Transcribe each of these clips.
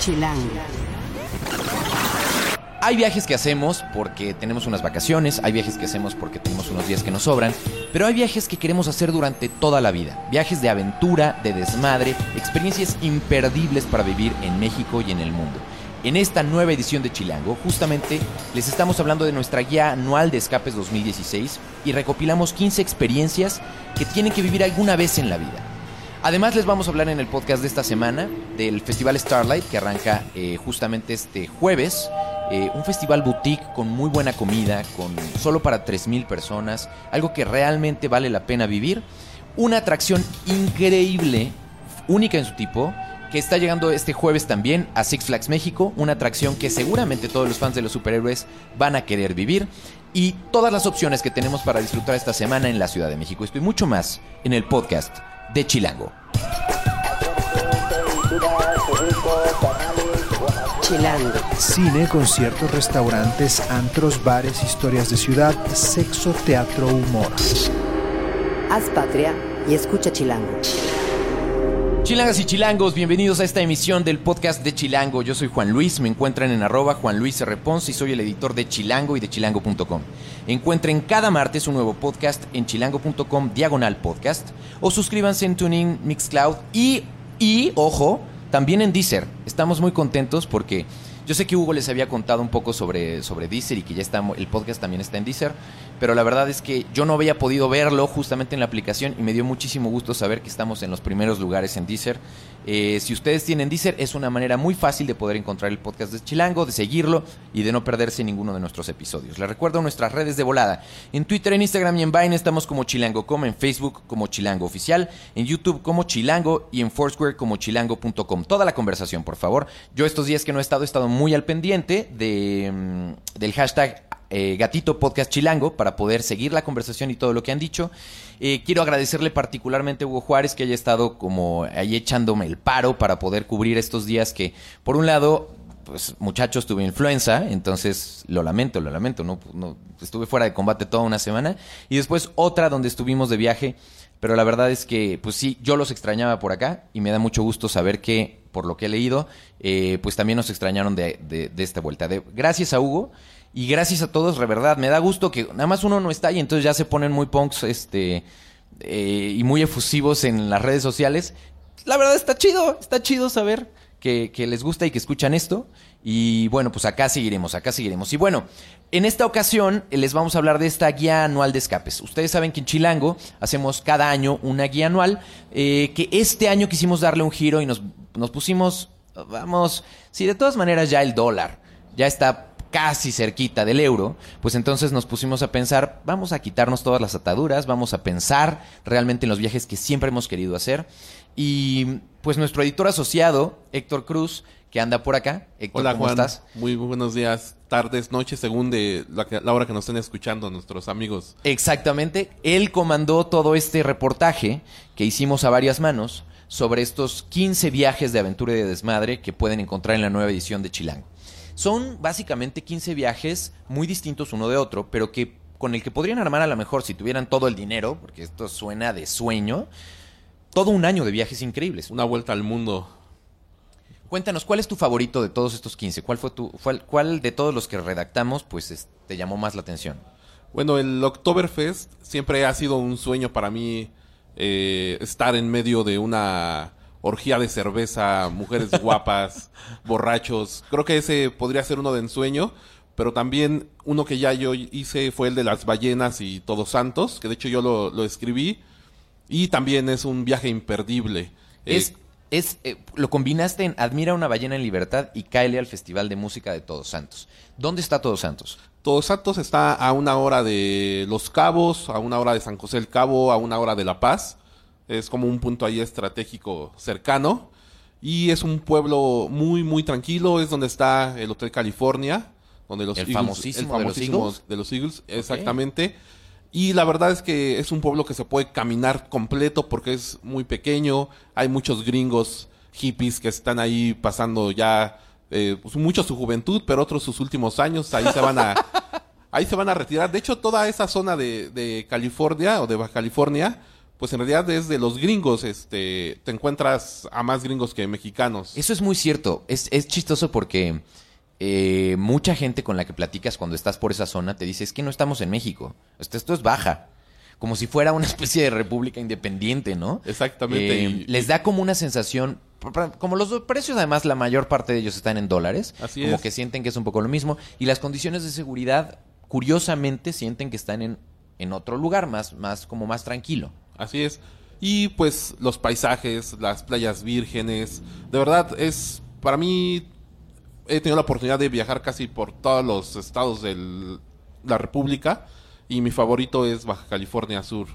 Chilango. Hay viajes que hacemos porque tenemos unas vacaciones, hay viajes que hacemos porque tenemos unos días que nos sobran, pero hay viajes que queremos hacer durante toda la vida. Viajes de aventura, de desmadre, experiencias imperdibles para vivir en México y en el mundo. En esta nueva edición de Chilango, justamente les estamos hablando de nuestra guía anual de escapes 2016 y recopilamos 15 experiencias que tienen que vivir alguna vez en la vida. Además les vamos a hablar en el podcast de esta semana del Festival Starlight que arranca eh, justamente este jueves. Eh, un festival boutique con muy buena comida, con solo para 3.000 personas, algo que realmente vale la pena vivir. Una atracción increíble, única en su tipo, que está llegando este jueves también a Six Flags México, una atracción que seguramente todos los fans de los superhéroes van a querer vivir. Y todas las opciones que tenemos para disfrutar esta semana en la Ciudad de México. Esto y mucho más en el podcast de Chilango. Chilango. Cine, conciertos, restaurantes, antros, bares, historias de ciudad, sexo, teatro, humor. Haz patria y escucha Chilango. Chilangas y chilangos, bienvenidos a esta emisión del podcast de Chilango. Yo soy Juan Luis, me encuentran en arroba Juan Luis R. Ponce y soy el editor de Chilango y de chilango.com. Encuentren cada martes un nuevo podcast en chilango.com diagonal podcast o suscríbanse en Tuning, Mixcloud y, y, ojo, también en Deezer. Estamos muy contentos porque yo sé que Hugo les había contado un poco sobre, sobre Deezer y que ya está, el podcast también está en Deezer, pero la verdad es que yo no había podido verlo justamente en la aplicación y me dio muchísimo gusto saber que estamos en los primeros lugares en Deezer. Eh, si ustedes tienen Deezer, es una manera muy fácil de poder encontrar el podcast de Chilango, de seguirlo y de no perderse ninguno de nuestros episodios. Les recuerdo nuestras redes de volada. En Twitter, en Instagram y en Vine estamos como Chilango.com, en Facebook como Chilango Oficial, en YouTube como Chilango y en Foursquare como chilango.com. Toda la conversación, por favor. Yo estos días que no he estado, he estado muy al pendiente de, mm, del hashtag eh, Gatito Podcast Chilango para poder seguir la conversación y todo lo que han dicho. Eh, quiero agradecerle particularmente a Hugo Juárez que haya estado como ahí echándome el paro para poder cubrir estos días que, por un lado, pues muchachos, tuve influenza, entonces lo lamento, lo lamento, no, no estuve fuera de combate toda una semana y después otra donde estuvimos de viaje, pero la verdad es que pues sí, yo los extrañaba por acá y me da mucho gusto saber que por lo que he leído, eh, pues también nos extrañaron de, de, de esta vuelta. De, gracias a Hugo y gracias a todos, de verdad, me da gusto que nada más uno no está y entonces ya se ponen muy punks este, eh, y muy efusivos en las redes sociales. La verdad está chido, está chido saber que, que, les gusta y que escuchan esto. Y bueno, pues acá seguiremos, acá seguiremos. Y bueno, en esta ocasión les vamos a hablar de esta guía anual de escapes. Ustedes saben que en Chilango hacemos cada año una guía anual, eh, que este año quisimos darle un giro y nos, nos pusimos, vamos, si de todas maneras ya el dólar ya está casi cerquita del euro, pues entonces nos pusimos a pensar, vamos a quitarnos todas las ataduras, vamos a pensar realmente en los viajes que siempre hemos querido hacer. Y pues nuestro editor asociado, Héctor Cruz, que anda por acá. Héctor, Hola ¿cómo Juan, estás? muy buenos días, tardes, noches, según de la, que- la hora que nos estén escuchando nuestros amigos. Exactamente. Él comandó todo este reportaje que hicimos a varias manos sobre estos 15 viajes de aventura y de desmadre que pueden encontrar en la nueva edición de Chilango. Son básicamente 15 viajes muy distintos uno de otro, pero que con el que podrían armar a lo mejor si tuvieran todo el dinero, porque esto suena de sueño, todo un año de viajes increíbles. Una vuelta al mundo. Cuéntanos, ¿cuál es tu favorito de todos estos 15? ¿Cuál fue tu cuál, cuál de todos los que redactamos pues es- te llamó más la atención? Bueno, el Oktoberfest siempre ha sido un sueño para mí eh, estar en medio de una orgía de cerveza, mujeres guapas, borrachos. Creo que ese podría ser uno de ensueño, pero también uno que ya yo hice fue el de las ballenas y Todos Santos, que de hecho yo lo, lo escribí. Y también es un viaje imperdible. Eh, Es, eh, lo combinaste en Admira una ballena en libertad y cáele al Festival de Música de Todos Santos. ¿Dónde está Todos Santos? Todos Santos está a una hora de Los Cabos, a una hora de San José del Cabo, a una hora de La Paz. Es como un punto ahí estratégico cercano. Y es un pueblo muy, muy tranquilo. Es donde está el Hotel California. Donde los El Eagles- famosísimo de los Eagles. de los Eagles, exactamente. Y la verdad es que es un pueblo que se puede caminar completo porque es muy pequeño. Hay muchos gringos hippies que están ahí pasando ya eh, pues, mucho su juventud, pero otros sus últimos años. Ahí se van a, ahí se van a retirar. De hecho, toda esa zona de, de California o de Baja California, pues en realidad es de los gringos, este, te encuentras a más gringos que mexicanos. Eso es muy cierto. Es, es chistoso porque eh, mucha gente con la que platicas cuando estás por esa zona te dice, es que no estamos en México. Esto, esto es baja. Como si fuera una especie de república independiente, ¿no? Exactamente. Eh, y- les da como una sensación, como los precios además la mayor parte de ellos están en dólares, Así como es. que sienten que es un poco lo mismo, y las condiciones de seguridad, curiosamente, sienten que están en, en otro lugar, más, más, como más tranquilo. Así es. Y pues los paisajes, las playas vírgenes, de verdad es, para mí, he tenido la oportunidad de viajar casi por todos los estados de la República y mi favorito es Baja California Sur.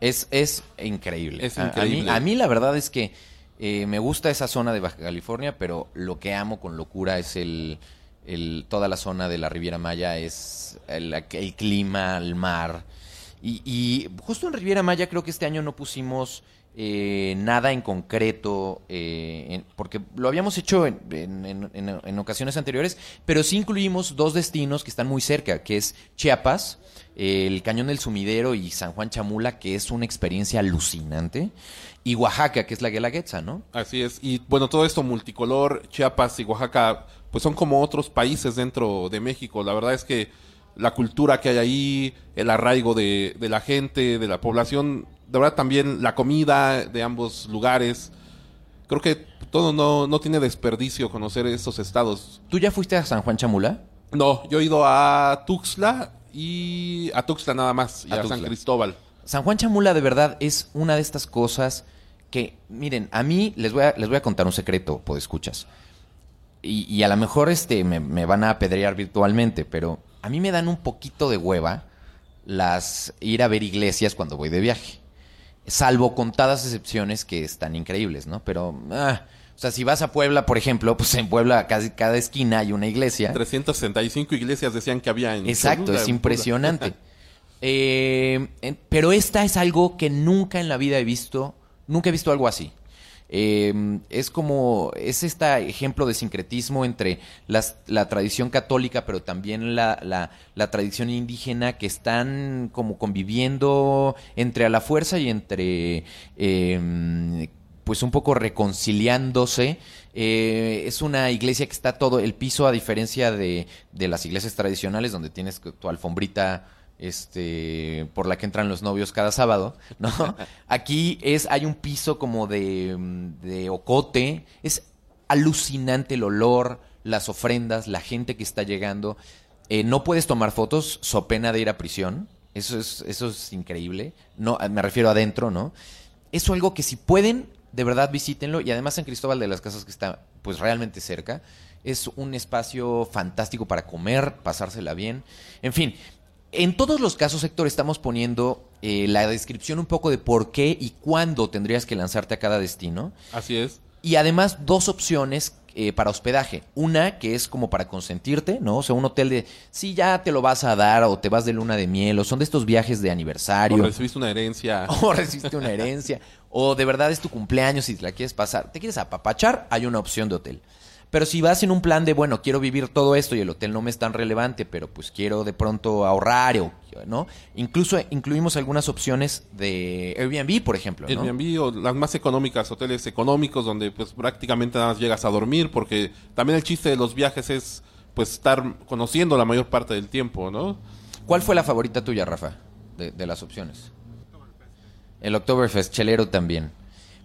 Es, es increíble. Es A- a mí- increíble. A, mí, la verdad es que eh, me gusta esa zona de Baja California, pero lo que amo con locura es el, el- toda la zona de la Riviera Maya, es el, el clima, el mar. Y, y justo en Riviera Maya creo que este año no pusimos eh, nada en concreto, eh, porque lo habíamos hecho en, en- en- ocasiones anteriores, pero sí incluimos dos destinos que están muy cerca, que es Chiapas, el Cañón del Sumidero y San Juan Chamula, que es una experiencia alucinante, y Oaxaca, que es la Guelaguetza, ¿no? Así es. Y bueno, todo esto multicolor, Chiapas y Oaxaca, pues son como otros países dentro de México. La verdad es que la cultura que hay ahí, el arraigo de, de la gente, de la población, de verdad también la comida de ambos lugares. Creo que todo no, no tiene desperdicio conocer estos estados. ¿Tú ya fuiste a San Juan Chamula? No, yo he ido a Tuxtla y a Tuxtla nada más, y A a, San. Cristóbal. San Juan Chamula de verdad es una de estas cosas que, miren, a mí les voy a, les voy a contar un secreto, escuchas Y, y a lo mejor este, me, me van a apedrear virtualmente, pero a mí me dan un poquito de hueva las ir a ver iglesias cuando voy de viaje. Salvo contadas excepciones que están increíbles, ¿no? Pero, ah, o sea, si vas a Puebla, por ejemplo, pues en Puebla casi cada esquina hay una iglesia. 365 iglesias decían que había en Exacto, Cholula, es impresionante. Eh, pero esta es algo que nunca en la vida he visto, nunca he visto algo así. Eh, es como, es este ejemplo de sincretismo entre las- la tradición católica, pero también la, la- la tradición indígena que están como conviviendo entre a la fuerza y entre, eh, pues un poco reconciliándose. Eh, es una iglesia que está todo, el piso a diferencia de, de las iglesias tradicionales donde tienes tu alfombrita este por la que entran los novios cada sábado, ¿no? Aquí es hay un piso como de, de ocote, es alucinante el olor, las ofrendas, la gente que está llegando. Eh, no puedes tomar fotos, so pena de ir a prisión. Eso es, eso es increíble. No, me refiero adentro, ¿no? Eso es algo que si pueden, de verdad visítenlo. Y además San Cristóbal de las Casas, que está pues realmente cerca, es un espacio fantástico para comer, pasársela bien. En fin, en todos los casos, Héctor, estamos poniendo eh, la descripción un poco de por qué y cuándo tendrías que lanzarte a cada destino. Así es. Y además dos opciones eh, para hospedaje. Una que es como para consentirte, ¿no? O sea, un hotel de si ya te lo vas a dar o te vas de luna de miel o son de estos viajes de O aniversario. recibiste una herencia. O recibiste una herencia. o de verdad es tu cumpleaños y te la quieres pasar. Te quieres apapachar, hay una opción de hotel. Pero si vas en un plan de, bueno, quiero vivir todo esto y el hotel no me es tan relevante, pero pues quiero de pronto ahorrar, o, ¿no? Incluso incluimos algunas opciones de Airbnb, por ejemplo, ¿no? Airbnb o las más económicas, hoteles económicos donde pues prácticamente nada más llegas a dormir porque también el chiste de los viajes es pues estar conociendo la mayor parte del tiempo, ¿no? ¿Cuál fue la favorita tuya, Rafa, de, de las opciones? El Oktoberfest, chelero también.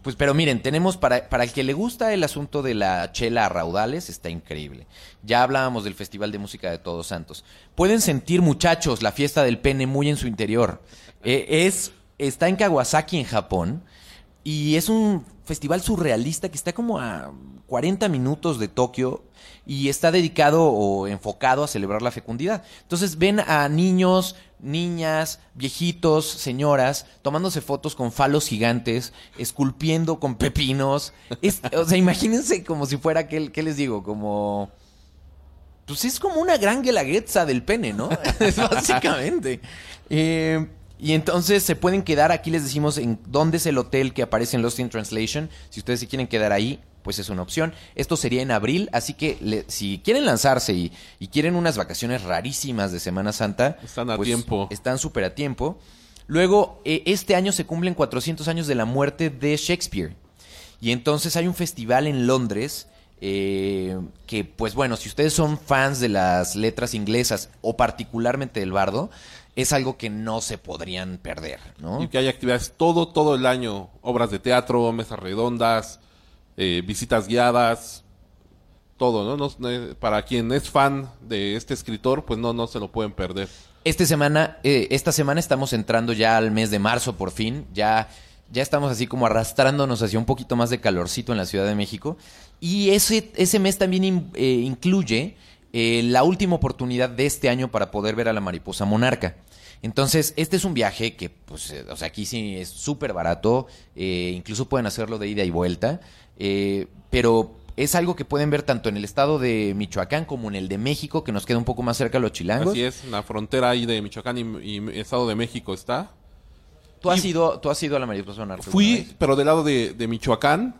Pues, pero miren, tenemos para, para el que le gusta el asunto de la chela a raudales, está increíble. Ya hablábamos del Festival de Música de Todos Santos. Pueden sentir, muchachos, la fiesta del pene muy en su interior. Eh, es, está en Kawasaki, en Japón, y es un festival surrealista que está como a 40 minutos de Tokio y está dedicado o enfocado a celebrar la fecundidad. Entonces ven a niños, niñas, viejitos, señoras tomándose fotos con falos gigantes, esculpiendo con pepinos. Es- o sea, imagínense como si fuera, ¿qué, qué les digo? Como... Pues es como una gran guelaguetza del pene, ¿no? Básicamente. Eh, y entonces se pueden quedar, aquí les decimos en dónde es el hotel que aparece en Lost in Translation. Si ustedes se quieren quedar ahí, pues es una opción. Esto sería en abril, así que le- si quieren lanzarse y, y quieren unas vacaciones rarísimas de Semana Santa, Están a pues, tiempo. Están súper a tiempo. Luego, eh, este año se cumplen 400 años de la muerte de Shakespeare. Y entonces hay un festival en Londres eh, que, pues bueno, si ustedes son fans de las letras inglesas o particularmente del bardo, es algo que no se podrían perder, ¿no? Y que hay actividades todo, todo el año. Obras de teatro, mesas redondas, eh, visitas guiadas, todo, ¿no? No- no- Para quien es fan de este escritor, pues no, no se lo pueden perder. Este semana, eh, esta semana estamos entrando ya al mes de marzo por fin. Ya, ya estamos así como arrastrándonos hacia un poquito más de calorcito en la Ciudad de México. Y ese, ese mes también eh, incluye eh, la última oportunidad de este año para poder ver a la mariposa monarca. Entonces, este es un viaje que, pues, eh, o sea, aquí sí es súper barato. eh, incluso pueden hacerlo de ida y vuelta. eh, pero es algo que pueden ver tanto en el estado de Michoacán como en el de México, que nos queda un poco más cerca a los chilangos. Así es, la frontera ahí de Michoacán y, y Estado de México está. ¿Tú has, Y- ido, ¿Tú has ido a la mariposa Fui, pero del lado de, de Michoacán.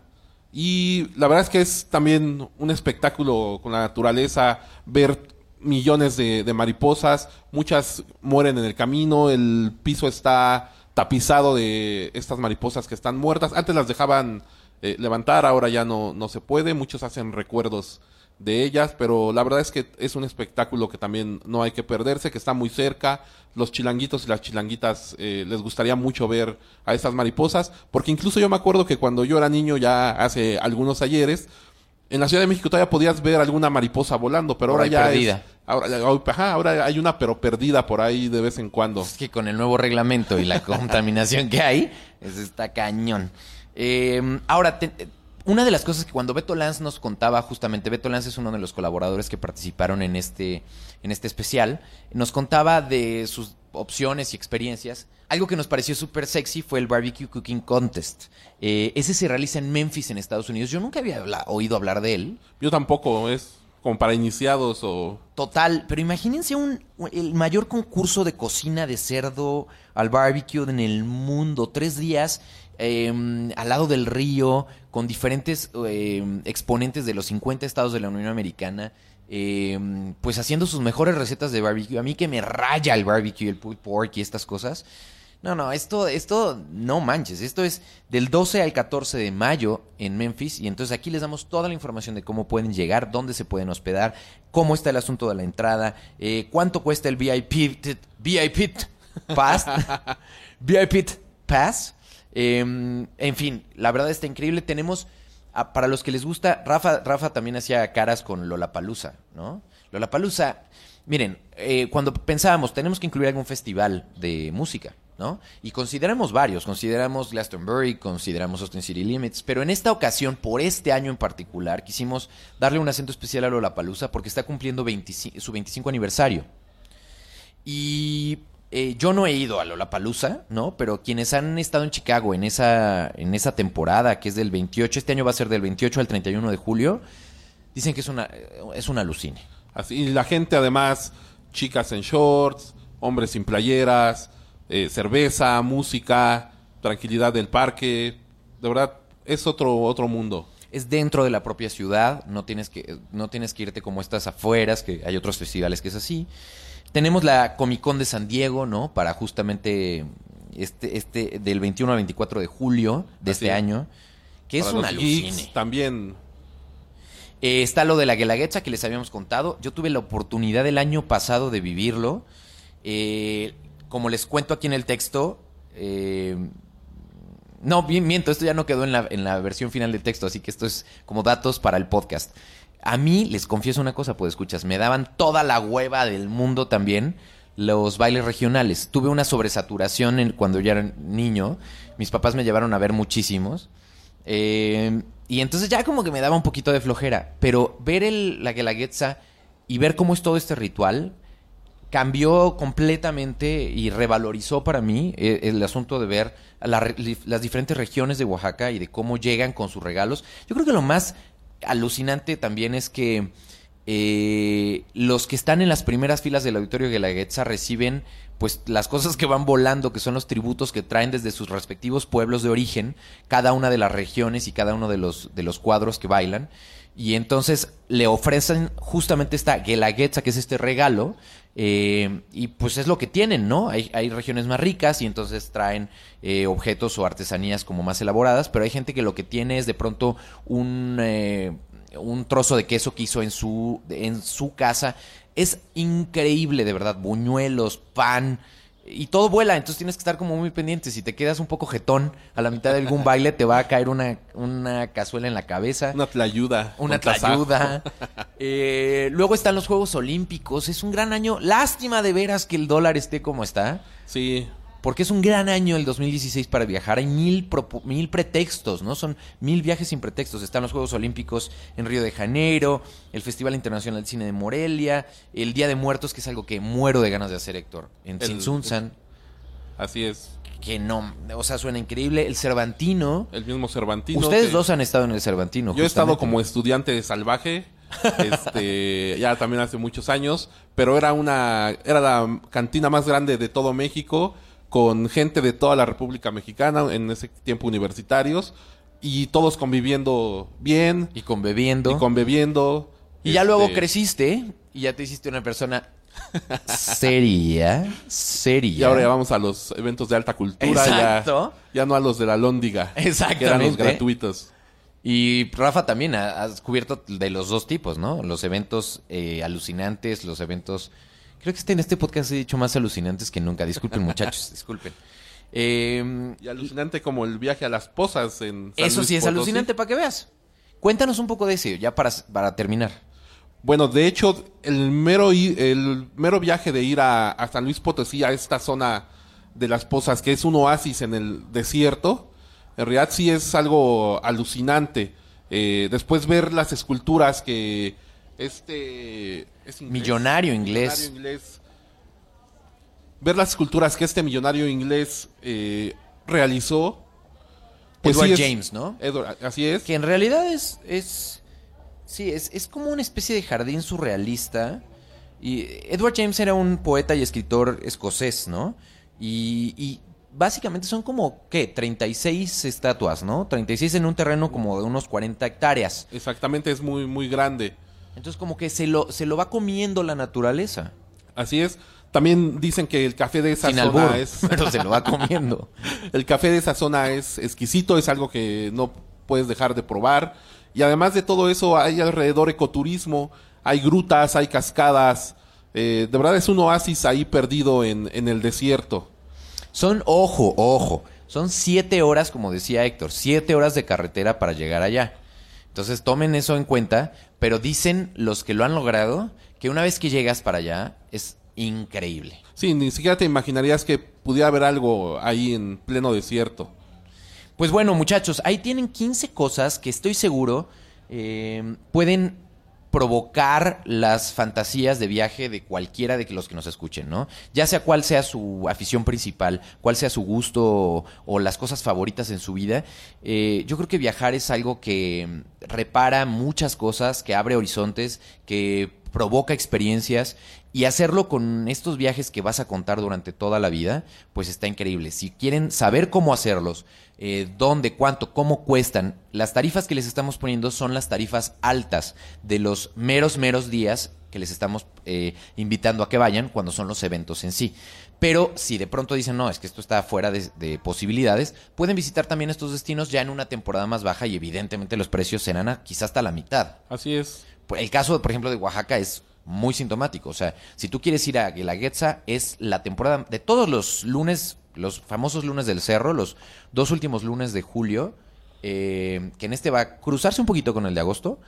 Y la verdad es que es también un espectáculo con la naturaleza, ver millones de, mariposas, muchas mueren en el camino, el piso está tapizado de estas mariposas que están muertas. Antes las dejaban eh, levantar, ahora ya no, no se puede, muchos hacen recuerdos de ellas, pero la verdad es que es un espectáculo que también no hay que perderse, que está muy cerca. Los chilanguitos y las chilanguitas eh, les gustaría mucho ver a estas mariposas, porque incluso yo me acuerdo que cuando yo era niño, ya hace algunos ayeres, en la Ciudad de México todavía podías ver alguna mariposa volando, pero ahora ya perdida. es... Ahora, ajá, ahora hay una pero perdida por ahí de vez en cuando. Es que con el nuevo reglamento y la contaminación que hay, es, está cañón. Eh, ahora, te- una de las cosas que cuando Beto Lanz nos contaba, justamente, Beto Lanz es uno de los colaboradores que participaron en este, en este especial, nos contaba de sus opciones y experiencias. Algo que nos pareció súper sexy fue el Barbecue Cooking Contest. Eh, ese se realiza en Memphis, en Estados Unidos. Yo nunca había oído hablar de él. Yo tampoco, es como para iniciados o... Total, pero imagínense un, el mayor concurso de cocina de cerdo al barbecue en el mundo. Tres días eh, al lado del río, con diferentes eh, exponentes de los 50 estados de la Unión Americana, eh, pues haciendo sus mejores recetas de barbecue. A mí que me raya el barbecue, el pulled pork y estas cosas. No, no, esto, esto, no manches, esto es del 12 al 14 de mayo en Memphis y entonces aquí les damos toda la información de cómo pueden llegar, dónde se pueden hospedar, cómo está el asunto de la entrada, eh, cuánto cuesta el VIP, VIP Pass, VIP Pass, eh, en fin, la verdad está increíble, tenemos, para los que les gusta, Rafa, Rafa también hacía caras con Lollapalooza, ¿no? Lollapalooza, miren, eh, cuando pensábamos, tenemos que incluir algún festival de música, ¿no? Y consideramos varios, consideramos Glastonbury, consideramos Austin City Limits, pero en esta ocasión, por este año en particular, quisimos darle un acento especial a Lollapalooza porque está cumpliendo 25 su 25 aniversario. Y eh, yo no he ido a Lollapalooza, ¿no? Pero quienes han estado en Chicago en esa, en esa temporada, que es del 28, este año va a ser del 28 al 31 de julio, dicen que es una, es alucine. Así, y la gente además, chicas en shorts, hombres sin playeras, eh, cerveza, música, tranquilidad del parque. De verdad, es otro, otro mundo. Es dentro de la propia ciudad, no tienes que, no tienes que irte como estas afueras, que hay otros festivales que es así. Tenemos la Comic Con de San Diego, ¿no? Para justamente este, este, del 21 al 24 de julio de Así este es. año, que es una geeks, alucine. también. Eh, está lo de la Guelaguetza que les habíamos contado. Yo tuve la oportunidad el año pasado de vivirlo. Eh, como les cuento aquí en el texto, eh, no, miento, esto ya no quedó en la, en la versión final del texto, así que esto es como datos para el podcast. A mí, les confieso una cosa, pues escuchas, me daban toda la hueva del mundo también los bailes regionales. Tuve una sobresaturación cuando yo era niño. Mis papás me llevaron a ver muchísimos. Eh, y entonces ya como que me daba un poquito de flojera. Pero ver el, la Guelaguetza y ver cómo es todo este ritual cambió completamente y revalorizó para mí eh, el, asunto de ver la las diferentes regiones de Oaxaca y de cómo llegan con sus regalos. Yo creo que lo más alucinante también es que eh, los que están en las primeras filas del auditorio de la Guelaguetza reciben pues las cosas que van volando, que son los tributos que traen desde sus respectivos pueblos de origen, cada una de las regiones y cada uno de los, de los cuadros que bailan. Y entonces le ofrecen justamente esta Guelaguetza, que es este regalo, eh, y pues es lo que tienen, ¿no? Hay, hay regiones más ricas y entonces traen eh, objetos o artesanías como más elaboradas, pero hay gente que lo que tiene es de pronto un, eh, un trozo de queso que hizo en su, en su casa. Es increíble, de verdad. Buñuelos, pan. Y todo vuela, entonces tienes que estar como muy pendiente. Si te quedas un poco jetón a la mitad de algún baile, te va a caer una, una cazuela en la cabeza. Una tlayuda. Una tlayuda. Eh, luego están los Juegos Olímpicos. Es un gran año. Lástima de veras que el dólar esté como está. Sí. Porque es un gran año el 2016 para viajar. Hay mil, mil pretextos, ¿no? Son mil viajes sin pretextos. Están los Juegos Olímpicos en Río de Janeiro, el Festival Internacional de Cine de Morelia, el Día de Muertos, que es algo que muero de ganas de hacer, Héctor. En Tzintzuntzan, Así es. que no, o sea, suena increíble. El Cervantino. El mismo Cervantino. Ustedes que- dos han estado en el Cervantino. Yo he estado como estudiante salvaje, este, ya también hace muchos años, pero era una, era la cantina más grande de todo México, con gente de toda la República Mexicana, en ese tiempo universitarios, y todos conviviendo bien, Y con bebiendo. y conviviendo. Y ya este, luego creciste y ya te hiciste una persona seria, seria. Y ahora ya vamos a los eventos de alta cultura, Exacto. ya, ya no a los de la Lóndiga, que eran los Exactamente. gratuitos. Y Rafa también ha, ha descubierto de los dos tipos, ¿no? Los eventos eh, alucinantes, los eventos... Creo que este, en este podcast he dicho más alucinantes que nunca. Disculpen, muchachos, disculpen. Eh, Y alucinante como el viaje a las posas en San eso Luis sí es Potosí. alucinante para que veas. Cuéntanos un poco de eso, ya para, para terminar. Bueno, de hecho, el mero, el mero viaje de ir a, a San Luis Potosí, a esta zona de las pozas, que es un oasis en el desierto, en realidad sí es algo alucinante. Eh, después ver las esculturas que este... ¿es inglés? Millonario inglés. Millonario inglés. Ver las esculturas que este millonario inglés eh, realizó. pues Edward sí es- James, ¿no? Edward- así es. Que en realidad es. es sí, es, es como una especie de jardín surrealista. Y Edward James era un poeta y escritor escocés, ¿no? Y, y básicamente son como, ¿qué? 36 estatuas, ¿no? 36 en un terreno como de unos 40 hectáreas. Exactamente, es muy, muy grande. Entonces como que se lo, se lo va comiendo la naturaleza. Así es. También dicen que el café de esa Sin zona albur, es pero se lo va comiendo. el café de esa zona es exquisito, es algo que no puedes dejar de probar. Y además de todo eso, hay alrededor ecoturismo, hay grutas, hay cascadas. Eh, de verdad es un oasis ahí perdido en, en el desierto. Son, ojo, ojo, son siete horas, como decía Héctor, siete horas de carretera para llegar allá. Entonces tomen eso en cuenta, pero dicen los que lo han logrado que una vez que llegas para allá es increíble. Sí, ni siquiera te imaginarías que pudiera haber algo ahí en pleno desierto. Pues bueno, muchachos, ahí tienen 15 cosas que estoy seguro eh, pueden provocar las fantasías de viaje de cualquiera de los que nos escuchen, ¿no? Ya sea cuál sea su afición principal, cuál sea su gusto o, las cosas favoritas en su vida, eh, yo creo que viajar es algo que repara muchas cosas, que abre horizontes, que provoca experiencias y hacerlo con estos viajes que vas a contar durante toda la vida, pues está increíble. Si quieren saber cómo hacerlos, eh, dónde, cuánto, cómo cuestan, las tarifas que les estamos poniendo son las tarifas altas de los meros, meros días que les estamos eh, invitando a que vayan cuando son los eventos en sí. Pero si de pronto dicen, no, es que esto está fuera de, de posibilidades, pueden visitar también estos destinos ya en una temporada más baja y evidentemente los precios serán a- quizás hasta la mitad. Así es. Pues, El caso, por ejemplo, de Oaxaca es muy sintomático. O sea, si tú quieres ir a Guelaguetza, es la temporada de todos los lunes, los famosos lunes del cerro, los dos últimos lunes de julio, eh, que en este va a cruzarse un poquito con el de agosto.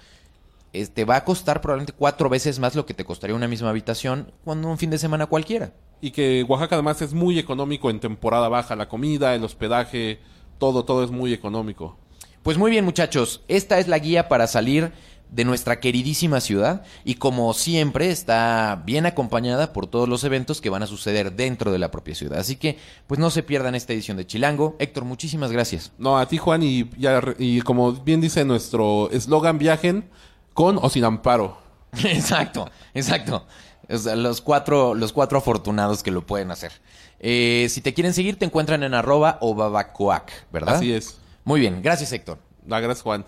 Este va a costar probablemente cuatro veces más lo que te costaría una misma habitación cuando un fin de semana cualquiera. Y que Oaxaca además es muy económico en temporada baja. La comida, el hospedaje, todo, todo es muy económico. Pues muy bien, muchachos, esta es la guía para salir de nuestra queridísima ciudad y como siempre está bien acompañada por todos los eventos que van a suceder dentro de la propia ciudad. Así que pues no se pierdan esta edición de Chilango. Héctor, muchísimas gracias. No, a ti Juan y, ya, y como bien dice nuestro eslogan, viajen con o sin amparo. exacto, exacto. O sea, los cuatro, los cuatro afortunados que lo pueden hacer. Eh, si te quieren seguir, te encuentran en arroba o babacoac, ¿verdad? Así es. Muy bien, gracias Héctor. Gracias, Juan.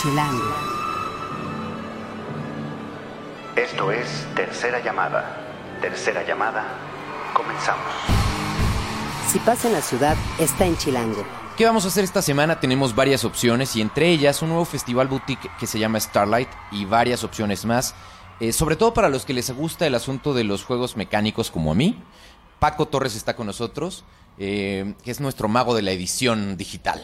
Chilango. Esto es Tercera Llamada. Tercera Llamada. Comenzamos. Si pasa en la ciudad, está en Chilango. ¿Qué vamos a hacer esta semana? Tenemos varias opciones y entre ellas un nuevo festival boutique que se llama Starlight y varias opciones más. Eh, sobre todo para los que les gusta el asunto de los juegos mecánicos como a mí. Paco Torres está con nosotros, eh, que es nuestro mago de la edición digital.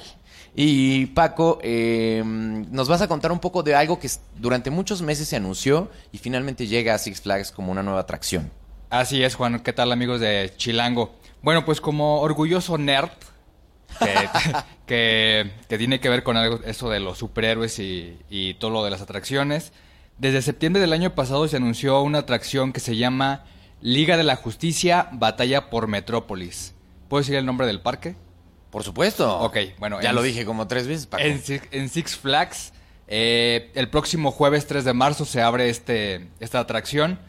Y Paco, eh, nos vas a contar un poco de algo que durante muchos meses se anunció y finalmente llega a Six Flags como una nueva atracción. Así es, Juan. ¿Qué tal, amigos de Chilango? Bueno, pues como orgulloso nerd, que, que, que tiene que ver con algo, eso de los superhéroes y, y todo lo de las atracciones, desde septiembre del año pasado se anunció una atracción que se llama Liga de la Justicia Batalla por Metrópolis. ¿Puedo decir el nombre del parque? Por supuesto. Ok, bueno, Ya en- lo dije como tres veces, Paco. En, Six- en Six Flags, eh, el próximo jueves 3 de marzo se abre este, esta atracción.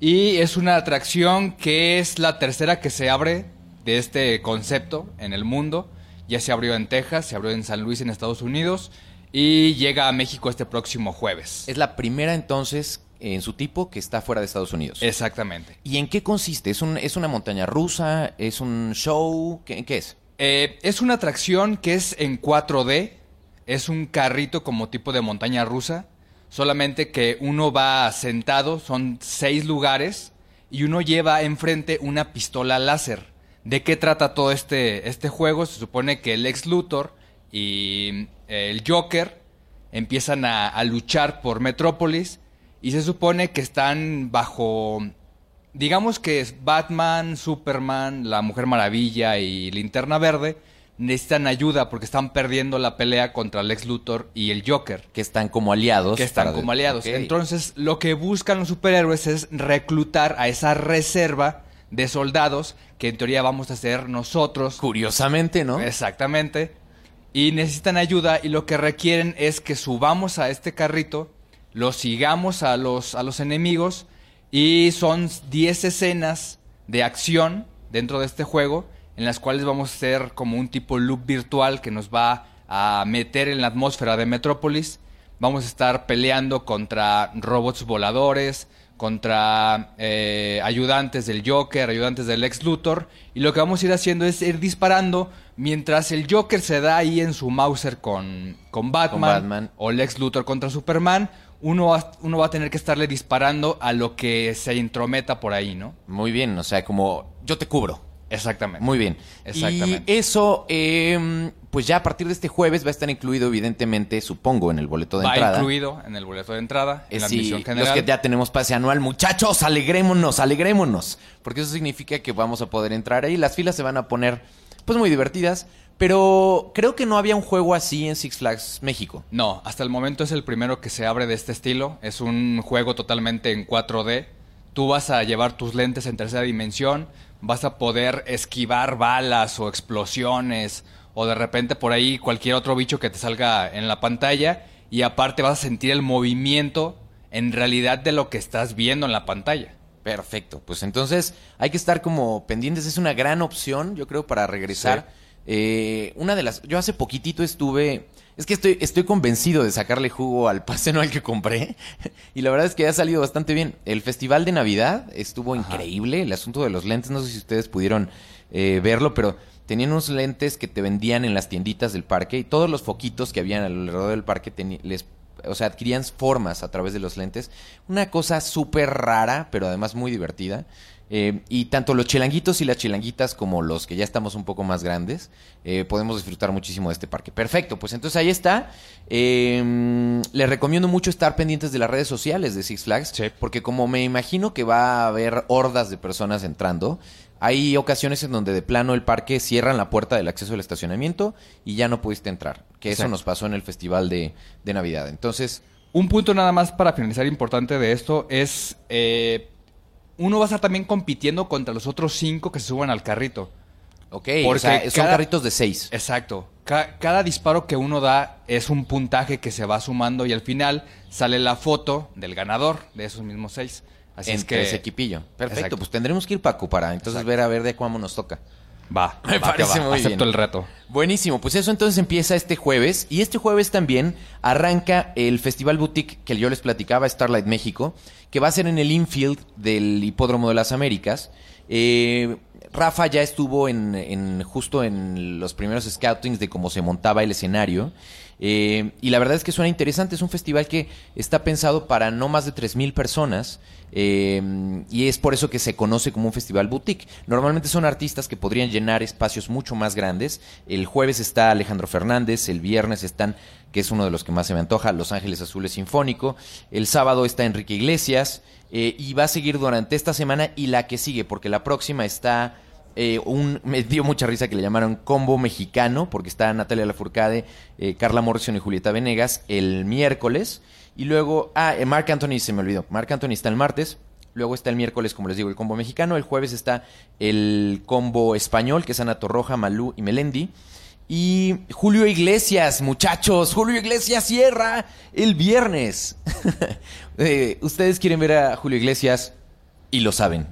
Y es una atracción que es la tercera que se abre de este concepto en el mundo. Ya se abrió en Texas, se abrió en San Luis en Estados Unidos y llega a México este próximo jueves. Es la primera entonces en su tipo que está fuera de Estados Unidos. Exactamente. ¿Y en qué consiste? ¿Es, un, ¿Es una montaña rusa? ¿Es un show? ¿Qué, qué es? Eh, es una atracción que es en 4D. Es un carrito como tipo de montaña rusa. Solamente que uno va sentado, son seis lugares, y uno lleva enfrente una pistola láser. ¿De qué trata todo este, este juego? Se supone que el ex Luthor y eh, el Joker empiezan a, a luchar por Metrópolis y se supone que están bajo digamos que es Batman, Superman, la Mujer Maravilla y Linterna Verde necesitan ayuda porque están perdiendo la pelea contra Lex Luthor y el Joker. Que están como aliados. Que están como aliados. Entonces, lo que buscan los superhéroes es reclutar a esa reserva de soldados que en teoría vamos a ser nosotros. Curiosamente, ¿no? Exactamente. Y necesitan ayuda y lo que requieren es que subamos a este carrito, lo sigamos a los, a los enemigos y son 10 escenas de acción dentro de este juego en las cuales vamos a hacer como un tipo loop virtual que nos va a meter en la atmósfera de Metrópolis. Vamos a estar peleando contra robots voladores, contra eh, ayudantes del Joker, ayudantes del ex Luthor. Y lo que vamos a ir haciendo es ir disparando mientras el Joker se da ahí en su Mauser con, con, Batman, Batman. o el ex Luthor contra Superman. Uno va, uno va a tener que estarle disparando a lo que se intrometa por ahí, ¿no? Muy bien, o sea, como yo te cubro. Exactamente. Muy bien. Exactamente. Y eso, eh, pues ya a partir de este jueves va a estar incluido, evidentemente, supongo, en el boleto de va entrada. incluido en el boleto de entrada, en Eh, la sí, admisión los general. que ya tenemos pase anual, muchachos, alegrémonos, alegrémonos. Porque eso significa que vamos a poder entrar ahí. Las filas se van a poner, pues, muy divertidas. Pero creo que no había un juego así en Six Flags México. No, hasta el momento es el primero que se abre de este estilo. Es un juego totalmente en 4D. Tú vas a llevar tus lentes en tercera dimensión, vas a poder esquivar balas o explosiones o de repente por ahí cualquier otro bicho que te salga en la pantalla y aparte vas a sentir el movimiento en realidad de lo que estás viendo en la pantalla. Perfecto. Pues entonces hay que estar como pendientes. Es una gran opción, yo creo, para regresar. Eh, una de las. Yo hace poquitito estuve. Es que estoy, estoy convencido de sacarle jugo al pase anual que compré. Y la verdad es que ha salido bastante bien. El festival de Navidad estuvo increíble. El asunto de los lentes, no sé si ustedes pudieron eh, verlo, pero tenían unos lentes que te vendían en las tienditas del parque y todos los foquitos que habían alrededor del parque les o sea, adquirían formas a través de los lentes. Una cosa súper rara, pero además muy divertida. Eh, y tanto los chilanguitos y las chilanguitas como los que ya estamos un poco más grandes, eh, podemos disfrutar muchísimo de este parque. Perfecto, pues entonces ahí está. Eh, les recomiendo mucho estar pendientes de las redes sociales de Six Flags, Sí. porque como me imagino que va a haber hordas de personas entrando, hay ocasiones en donde de plano el parque cierran la puerta del acceso al estacionamiento y ya no pudiste entrar. Que eso nos pasó en el festival de, de Navidad. Entonces, Un punto nada más para finalizar importante de esto es, eh, uno va a estar también compitiendo contra los otros cinco que se suban al carrito. ok, Porque o sea, son cada- carritos de seis. Exacto. Ca- cada disparo que uno da es un puntaje que se va sumando y al final sale la foto del ganador de esos mismos seis. Así es que ese equipillo. Perfecto, Exacto. pues tendremos que ir, Paco, para entonces ver a ver de cómo nos toca. Va, Me va parece va. muy Acepto bien. el reto. Buenísimo, pues eso entonces empieza este jueves y este jueves también arranca el Festival Boutique que yo les platicaba, Starlight México, que va a ser en el infield del Hipódromo de las Américas. Eh, Rafa ya estuvo en, justo en los primeros scoutings de cómo se montaba el escenario. Eh, y la verdad es que suena interesante. Es un festival que está pensado para no más de 3.000 personas. eh, y es por eso que se conoce como un festival boutique. Normalmente son artistas que podrían llenar espacios mucho más grandes. El jueves está Alejandro Fernández, el viernes están, que es uno de los que más se me antoja, Los Ángeles Azules Sinfónico. El sábado está Enrique Iglesias. eh, y va a seguir durante esta semana y la que sigue, porque la próxima está eh, un, me dio mucha risa que le llamaron combo mexicano, porque está Natalia Lafourcade, eh, Carla Morrison y Julieta Venegas el miércoles. Y luego, ah, eh, Mark Anthony se me olvidó. Mark Anthony está el martes. Luego está el miércoles, como les digo, el combo mexicano. El jueves está el combo español, que es Ana Torroja, Malú y Melendi. Y Julio Iglesias, muchachos, Julio Iglesias cierra el viernes. Eh, Ustedes quieren ver a Julio Iglesias y lo saben.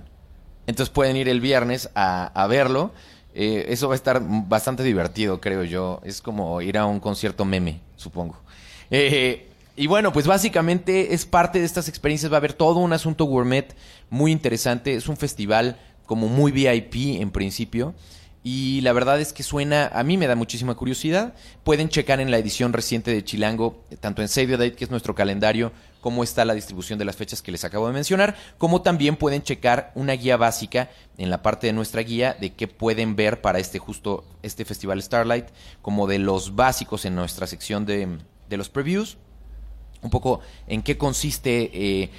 Entonces pueden ir el viernes a, a verlo. Eh, eso va a estar bastante divertido, creo yo. Es como ir a un concierto meme, supongo. Eh, y bueno, pues básicamente es parte de estas experiencias. Va a haber todo un asunto gourmet muy interesante. Es un festival como muy VIP en principio. Y la verdad es que suena, a mí me da muchísima curiosidad. Pueden checar en la edición reciente de Chilango, tanto en Save the Date, que es nuestro calendario, cómo está la distribución de las fechas que les acabo de mencionar, como también pueden checar una guía básica en la parte de nuestra guía de qué pueden ver para este justo, este Festival Starlight, como de los básicos en nuestra sección de, de los previews un poco en qué consiste, eh,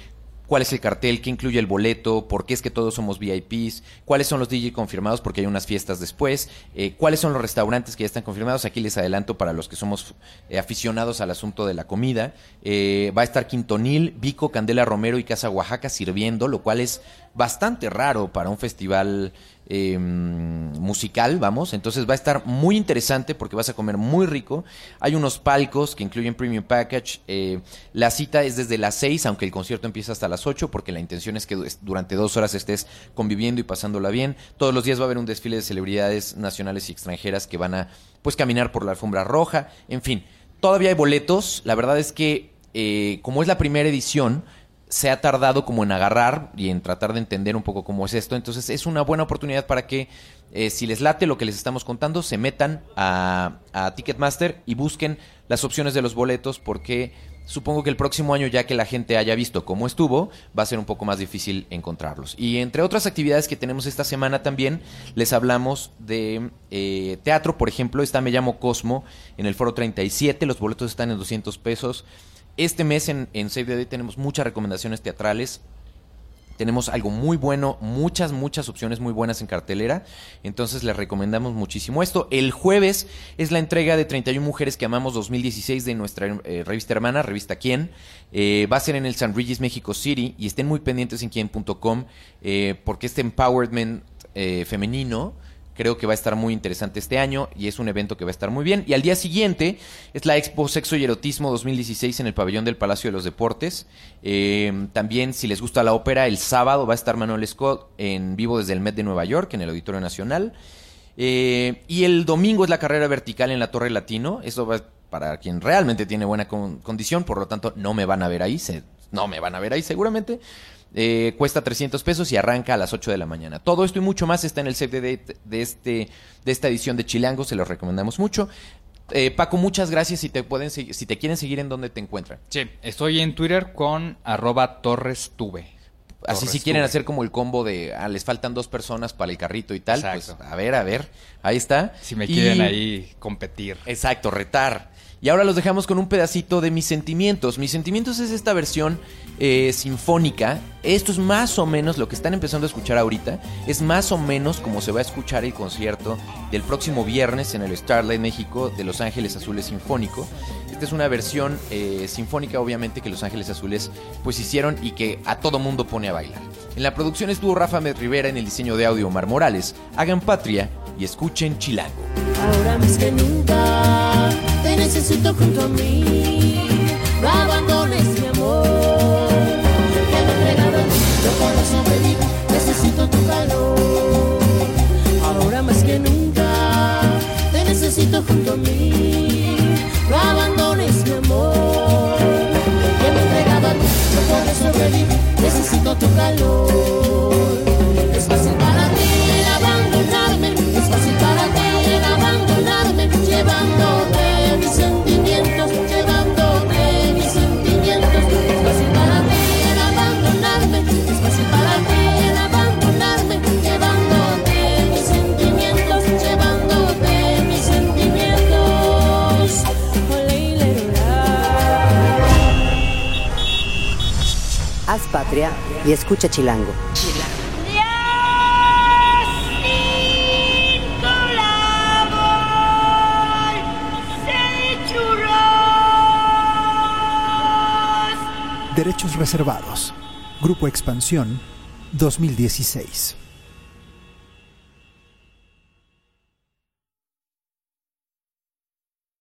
cuál es el cartel, qué incluye el boleto, por qué es que todos somos VIPs, cuáles son los DJ confirmados porque hay unas fiestas después, eh, cuáles son los restaurantes que ya están confirmados. Aquí les adelanto para los que somos eh, aficionados al asunto de la comida. Eh, va a estar Quintonil, Vico, Candela Romero y Casa Oaxaca sirviendo, lo cual es bastante raro para un festival eh, musical, vamos. Entonces va a estar muy interesante porque vas a comer muy rico. Hay unos palcos que incluyen Premium Package. Eh, la cita es desde las 6, aunque el concierto empieza hasta las 8, porque la intención es que du- durante dos horas estés conviviendo y pasándola bien. Todos los días va a haber un desfile de celebridades nacionales y extranjeras que van a pues caminar por la alfombra roja. En fin, todavía hay boletos. La verdad es que eh, como es la primera edición, se ha tardado como en agarrar y en tratar de entender un poco cómo es esto. Entonces es una buena oportunidad para que eh, si les late lo que les estamos contando, se metan a, Ticketmaster y busquen las opciones de los boletos porque supongo que el próximo año ya que la gente haya visto cómo estuvo, va a ser un poco más difícil encontrarlos. Y entre otras actividades que tenemos esta semana también, les hablamos de eh, teatro, por ejemplo, está Me llamo Cosmo en el Foro 37, los boletos están en 200 pesos. Este mes en, en Save the Day tenemos muchas recomendaciones teatrales. Tenemos algo muy bueno, muchas, muchas opciones muy buenas en cartelera. Entonces les recomendamos muchísimo esto. El jueves es la entrega de 31 Mujeres que Amamos 2016 de nuestra eh, revista hermana, revista Quién. Eh, va a ser en el San Regis México City y estén muy pendientes en quién.com eh, porque este empowerment eh, femenino Creo que va a estar muy interesante este año y es un evento que va a estar muy bien. Y al día siguiente es la Expo Sexo y Erotismo 2016 en el pabellón del Palacio de los Deportes. Eh, también, si les gusta la ópera, el sábado va a estar Manuel Scott en vivo desde el Met de Nueva York, en el Auditorio Nacional. Eh, y el domingo es la carrera vertical en la Torre Latino. Eso va para quien realmente tiene buena con- condición, por lo tanto no me van a ver ahí, se- no me van a ver ahí seguramente. Eh, cuesta 300 pesos y arranca a las 8 de la mañana. Todo esto y mucho más está en el save de, date de, este, de esta edición de Chilango, se los recomendamos mucho. Eh, Paco, muchas gracias. Si te pueden si te quieren seguir, ¿en dónde te encuentran? Sí, estoy en Twitter con arroba torrestuve. Así si quieren Tuve. hacer como el combo de, ah, les faltan dos personas para el carrito y tal, Exacto. pues a ver, a ver, ahí está. Si me Y- quieren ahí competir. Exacto, retar. Y ahora los dejamos con un pedacito de Mis Sentimientos. Mis Sentimientos es esta versión eh, sinfónica. Esto es más o menos lo que están empezando a escuchar ahorita. Es más o menos como se va a escuchar el concierto del próximo viernes en el Starlight México de Los Ángeles Azules Sinfónico. Esta es una versión eh, sinfónica, obviamente, que Los Ángeles Azules pues hicieron y que a todo mundo pone a bailar. En la producción estuvo Rafa Med Rivera, en el diseño de audio Omar Morales. Hagan patria y escuchen Chilango. Ahora más que nunca necesito junto a mí. No abandones mi amor. Que me a ti, no puedo sobrevivir. Necesito tu calor. Ahora más que nunca, te necesito junto a mí. Y escucha Chilango. Derechos reservados. Grupo Expansión 2016.